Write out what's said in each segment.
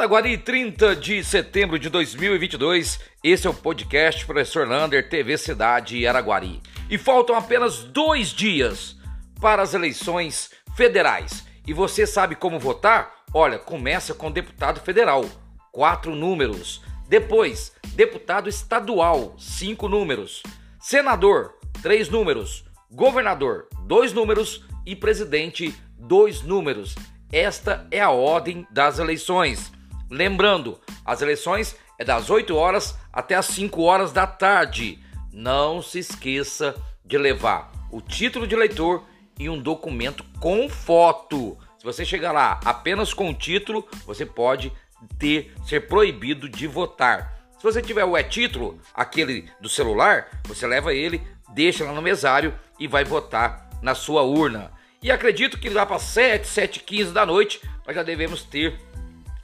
Araguari, 30 de setembro de 2022. Esse é o podcast Professor Lander, TV Cidade Araguari. E faltam apenas dois dias para as eleições federais. E você sabe como votar? Olha, começa com deputado federal, quatro números. Depois, deputado estadual, cinco números. Senador, três números. Governador, dois números. E presidente, dois números. Esta é a ordem das eleições. Lembrando, as eleições é das 8 horas até as 5 horas da tarde. Não se esqueça de levar o título de eleitor e um documento com foto. Se você chegar lá apenas com o título, você pode ter ser proibido de votar. Se você tiver o e-título, aquele do celular, você leva ele, deixa lá no mesário e vai votar na sua urna. E acredito que lá para 7, 7 15 da noite, nós já devemos ter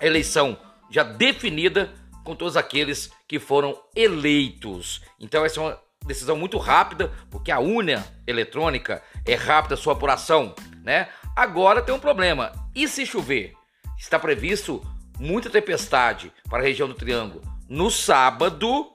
eleição já definida com todos aqueles que foram eleitos. Então essa é uma decisão muito rápida, porque a urna eletrônica é rápida a sua apuração, né? Agora tem um problema. E se chover? Está previsto muita tempestade para a região do Triângulo no sábado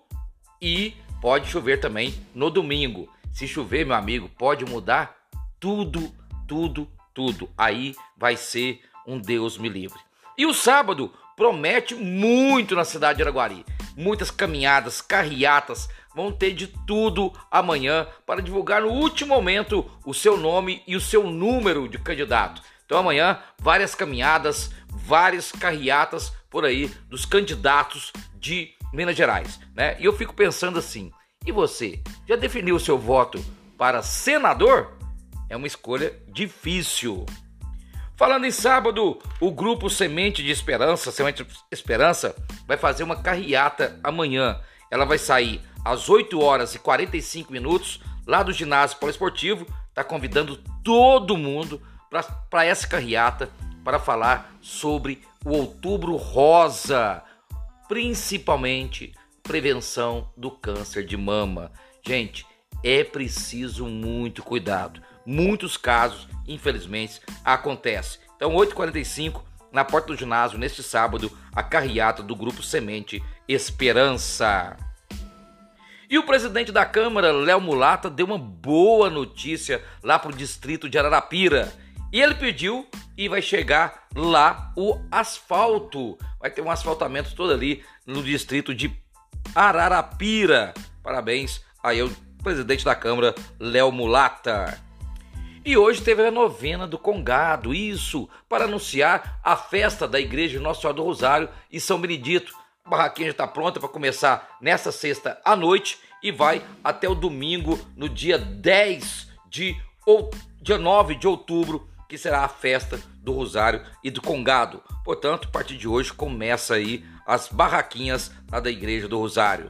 e pode chover também no domingo. Se chover, meu amigo, pode mudar tudo tudo, tudo. Aí vai ser um Deus me livre. E o sábado promete muito na cidade de Araguari. Muitas caminhadas, carreatas, vão ter de tudo amanhã para divulgar no último momento o seu nome e o seu número de candidato. Então amanhã várias caminhadas, várias carreatas por aí dos candidatos de Minas Gerais, né? E eu fico pensando assim: e você já definiu o seu voto para senador? é uma escolha difícil. Falando em sábado, o grupo Semente de Esperança, Semente de Esperança, vai fazer uma carreata amanhã. Ela vai sair às 8 horas e 45 minutos lá do ginásio poliesportivo. Está convidando todo mundo para essa carreata para falar sobre o Outubro Rosa, principalmente prevenção do câncer de mama. Gente, é preciso muito cuidado. Muitos casos, infelizmente, acontecem. Então, 8h45, na porta do ginásio, neste sábado, a carreata do Grupo Semente Esperança. E o presidente da Câmara, Léo Mulata, deu uma boa notícia lá para o distrito de Ararapira. E ele pediu e vai chegar lá o asfalto. Vai ter um asfaltamento todo ali no distrito de Ararapira. Parabéns aí ao presidente da Câmara, Léo Mulata. E hoje teve a novena do Congado, isso, para anunciar a festa da Igreja Nossa Senhora do Rosário e São Benedito. A barraquinha já está pronta para começar nesta sexta à noite e vai até o domingo, no dia 10 de ou dia 9 de outubro, que será a festa do Rosário e do Congado. Portanto, a partir de hoje começa aí as barraquinhas da Igreja do Rosário.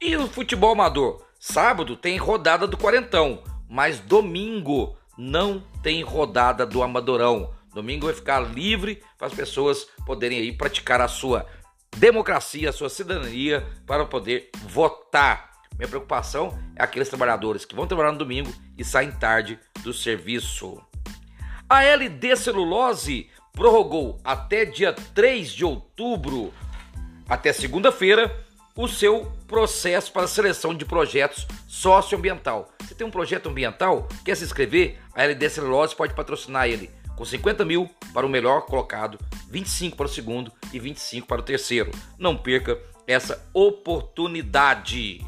E o futebol amador? Sábado tem rodada do Quarentão mas domingo não tem rodada do Amadorão. Domingo vai ficar livre para as pessoas poderem aí praticar a sua democracia, a sua cidadania para poder votar. Minha preocupação é aqueles trabalhadores que vão trabalhar no domingo e saem tarde do serviço. A LD Celulose prorrogou até dia 3 de outubro, até segunda-feira, o seu processo para seleção de projetos socioambiental. Você tem um projeto ambiental, quer se inscrever? A LD Celulose pode patrocinar ele com 50 mil para o melhor colocado, 25 para o segundo e 25 para o terceiro. Não perca essa oportunidade.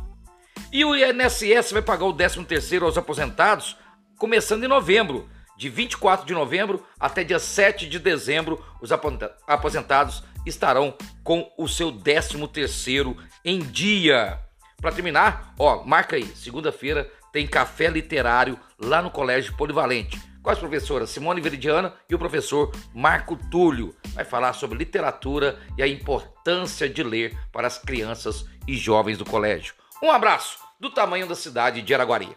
E o INSS vai pagar o 13 terceiro aos aposentados começando em novembro. De 24 de novembro até dia 7 de dezembro, os aposentados estarão com o seu 13 terceiro em dia. Para terminar, ó, marca aí, segunda-feira tem café literário lá no Colégio Polivalente. Com as professoras Simone Veridiana e o professor Marco Túlio. Vai falar sobre literatura e a importância de ler para as crianças e jovens do colégio. Um abraço do tamanho da cidade de Araguari.